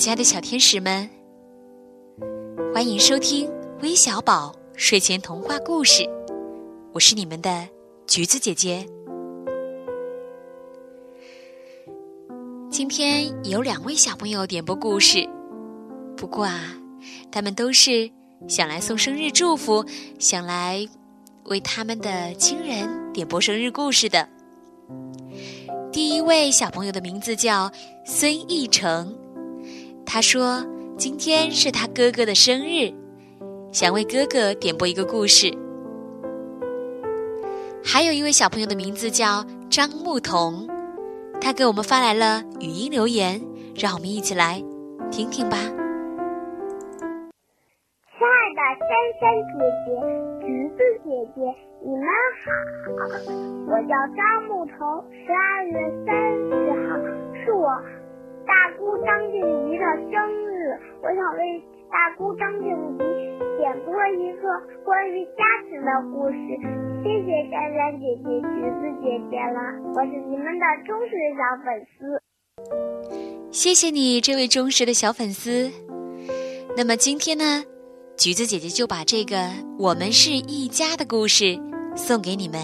亲爱的小天使们，欢迎收听微小宝睡前童话故事。我是你们的橘子姐姐。今天有两位小朋友点播故事，不过啊，他们都是想来送生日祝福，想来为他们的亲人点播生日故事的。第一位小朋友的名字叫孙艺成，他说今天是他哥哥的生日，想为哥哥点播一个故事。还有一位小朋友的名字叫张牧童，他给我们发来了语音留言，让我们一起来听听吧。亲爱的珊珊姐姐、橘子姐姐，你们好！我叫张牧童，十二月三十号是我姑张静怡的生日，我想为大姑张静怡点播一个关于家庭的故事。谢谢珊珊姐姐、橘子姐姐了，我是你们的忠实小粉丝。谢谢你，这位忠实的小粉丝。那么今天呢？橘子姐姐就把这个《我们是一家》的故事送给你们，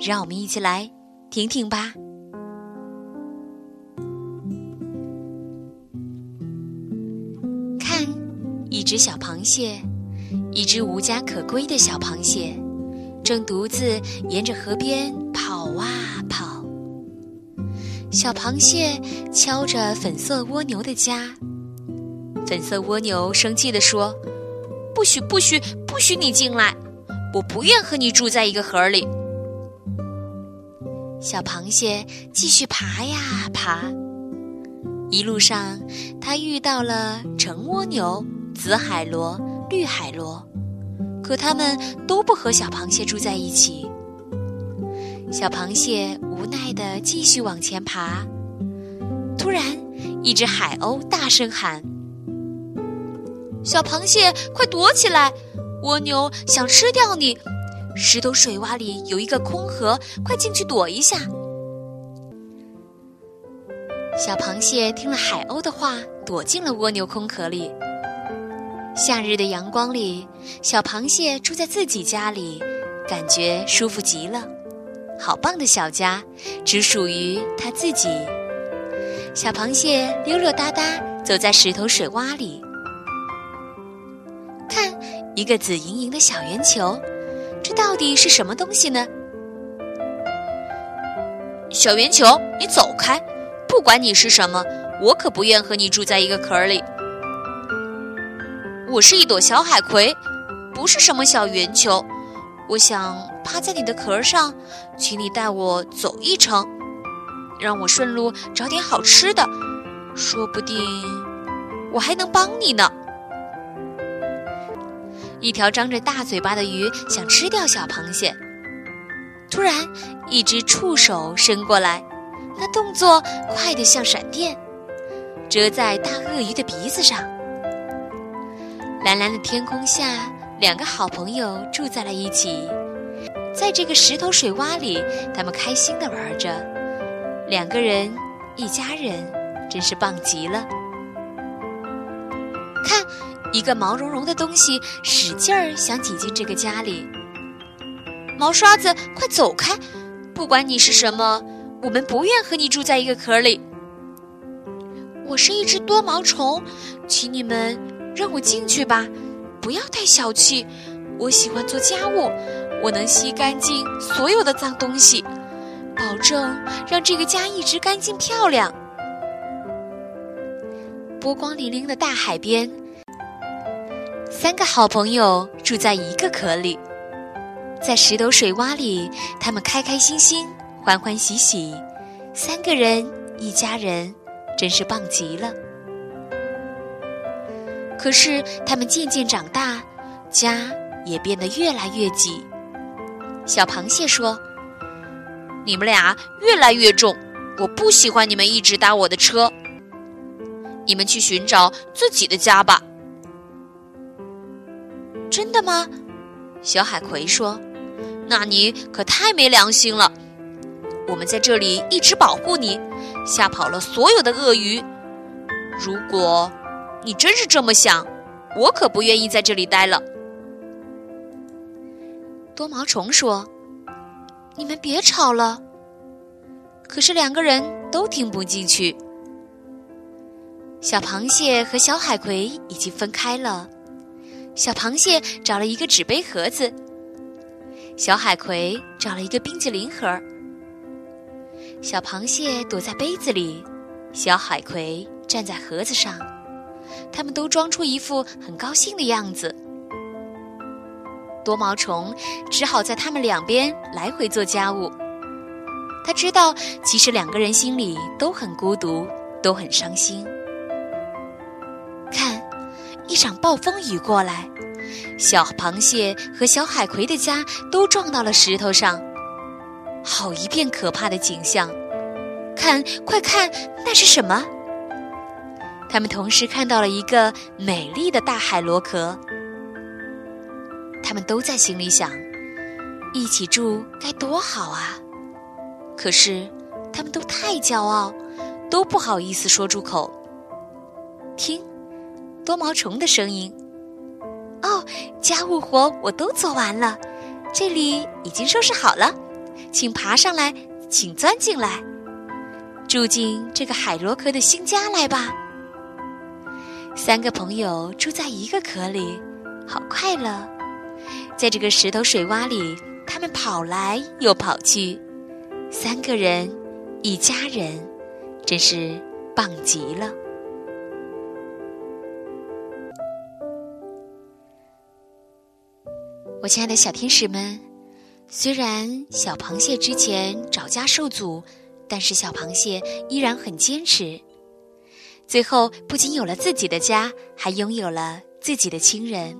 让我们一起来听听吧。只小螃蟹，一只无家可归的小螃蟹，正独自沿着河边跑啊跑。小螃蟹敲着粉色蜗牛的家，粉色蜗牛生气地说。不许不许不许你进来！我不愿和你住在一个盒里。小螃蟹继续爬呀爬，一路上它遇到了橙蜗牛、紫海螺、绿海螺，可它们都不和小螃蟹住在一起。小螃蟹无奈地继续往前爬，突然，一只海鸥大声喊。小螃蟹，快躲起来！蜗牛想吃掉你。石头水洼里有一个空壳，快进去躲一下。小螃蟹听了海鸥的话，躲进了蜗牛空壳里。夏日的阳光里，小螃蟹住在自己家里，感觉舒服极了。好棒的小家，只属于它自己。小螃蟹溜溜达达走在石头水洼里。看一个紫莹莹的小圆球，这到底是什么东西呢？小圆球，你走开！不管你是什么，我可不愿和你住在一个壳里。我是一朵小海葵，不是什么小圆球。我想趴在你的壳上，请你带我走一程，让我顺路找点好吃的，说不定我还能帮你呢。一条张着大嘴巴的鱼想吃掉小螃蟹，突然，一只触手伸过来，那动作快得像闪电，折在大鳄鱼的鼻子上。蓝蓝的天空下，两个好朋友住在了一起，在这个石头水洼里，他们开心地玩着，两个人，一家人，真是棒极了。看。一个毛茸茸的东西使劲儿想挤进这个家里。毛刷子，快走开！不管你是什么，我们不愿和你住在一个壳里。我是一只多毛虫，请你们让我进去吧，不要太小气。我喜欢做家务，我能吸干净所有的脏东西，保证让这个家一直干净漂亮。波光粼粼的大海边。三个好朋友住在一个壳里，在石头水洼里，他们开开心心、欢欢喜喜，三个人一家人，真是棒极了。可是他们渐渐长大，家也变得越来越挤。小螃蟹说：“你们俩越来越重，我不喜欢你们一直搭我的车，你们去寻找自己的家吧。”真的吗？小海葵说：“那你可太没良心了！我们在这里一直保护你，吓跑了所有的鳄鱼。如果你真是这么想，我可不愿意在这里待了。多毛虫说：“你们别吵了。”可是两个人都听不进去。小螃蟹和小海葵已经分开了。小螃蟹找了一个纸杯盒子，小海葵找了一个冰淇淋盒。小螃蟹躲在杯子里，小海葵站在盒子上，他们都装出一副很高兴的样子。多毛虫只好在他们两边来回做家务。他知道，其实两个人心里都很孤独，都很伤心。看，一场暴风雨过来，小螃蟹和小海葵的家都撞到了石头上，好一片可怕的景象。看，快看，那是什么？他们同时看到了一个美丽的大海螺壳。他们都在心里想：一起住该多好啊！可是，他们都太骄傲，都不好意思说出口。听，多毛虫的声音。哦，家务活我都做完了，这里已经收拾好了，请爬上来，请钻进来，住进这个海螺壳的新家来吧。三个朋友住在一个壳里，好快乐。在这个石头水洼里，他们跑来又跑去。三个人，一家人，真是棒极了。我亲爱的小天使们，虽然小螃蟹之前找家受阻，但是小螃蟹依然很坚持。最后，不仅有了自己的家，还拥有了自己的亲人。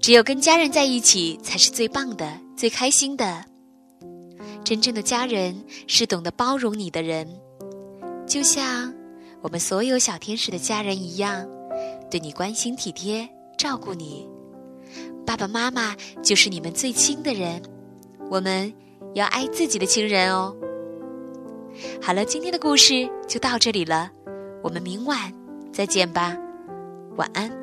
只有跟家人在一起，才是最棒的、最开心的。真正的家人是懂得包容你的人，就像我们所有小天使的家人一样，对你关心体贴、照顾你。爸爸妈妈就是你们最亲的人，我们要爱自己的亲人哦。好了，今天的故事就到这里了，我们明晚再见吧，晚安。